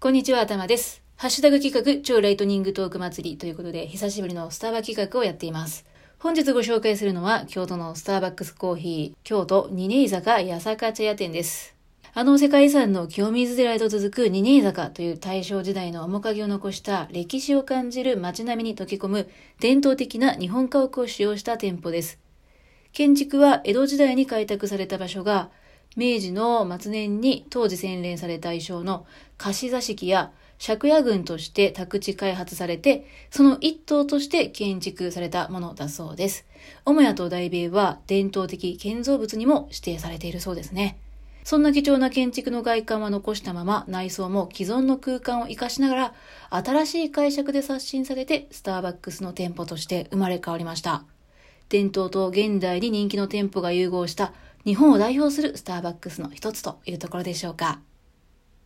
こんにちは、頭です。ハッシュタグ企画、超ライトニングトーク祭りということで、久しぶりのスタバ企画をやっています。本日ご紹介するのは、京都のスターバックスコーヒー、京都二年坂八坂茶屋店です。あの世界遺産の清水寺へと続く二年坂という大正時代の面影を残した歴史を感じる街並みに溶け込む伝統的な日本家屋を使用した店舗です。建築は江戸時代に開拓された場所が、明治の末年に当時洗練された衣装の貸座敷や借家群として宅地開発されて、その一棟として建築されたものだそうです。母屋と大塀は伝統的建造物にも指定されているそうですね。そんな貴重な建築の外観は残したまま、内装も既存の空間を活かしながら、新しい解釈で刷新されて、スターバックスの店舗として生まれ変わりました。伝統と現代に人気の店舗が融合した日本を代表するスターバックスの一つというところでしょうか。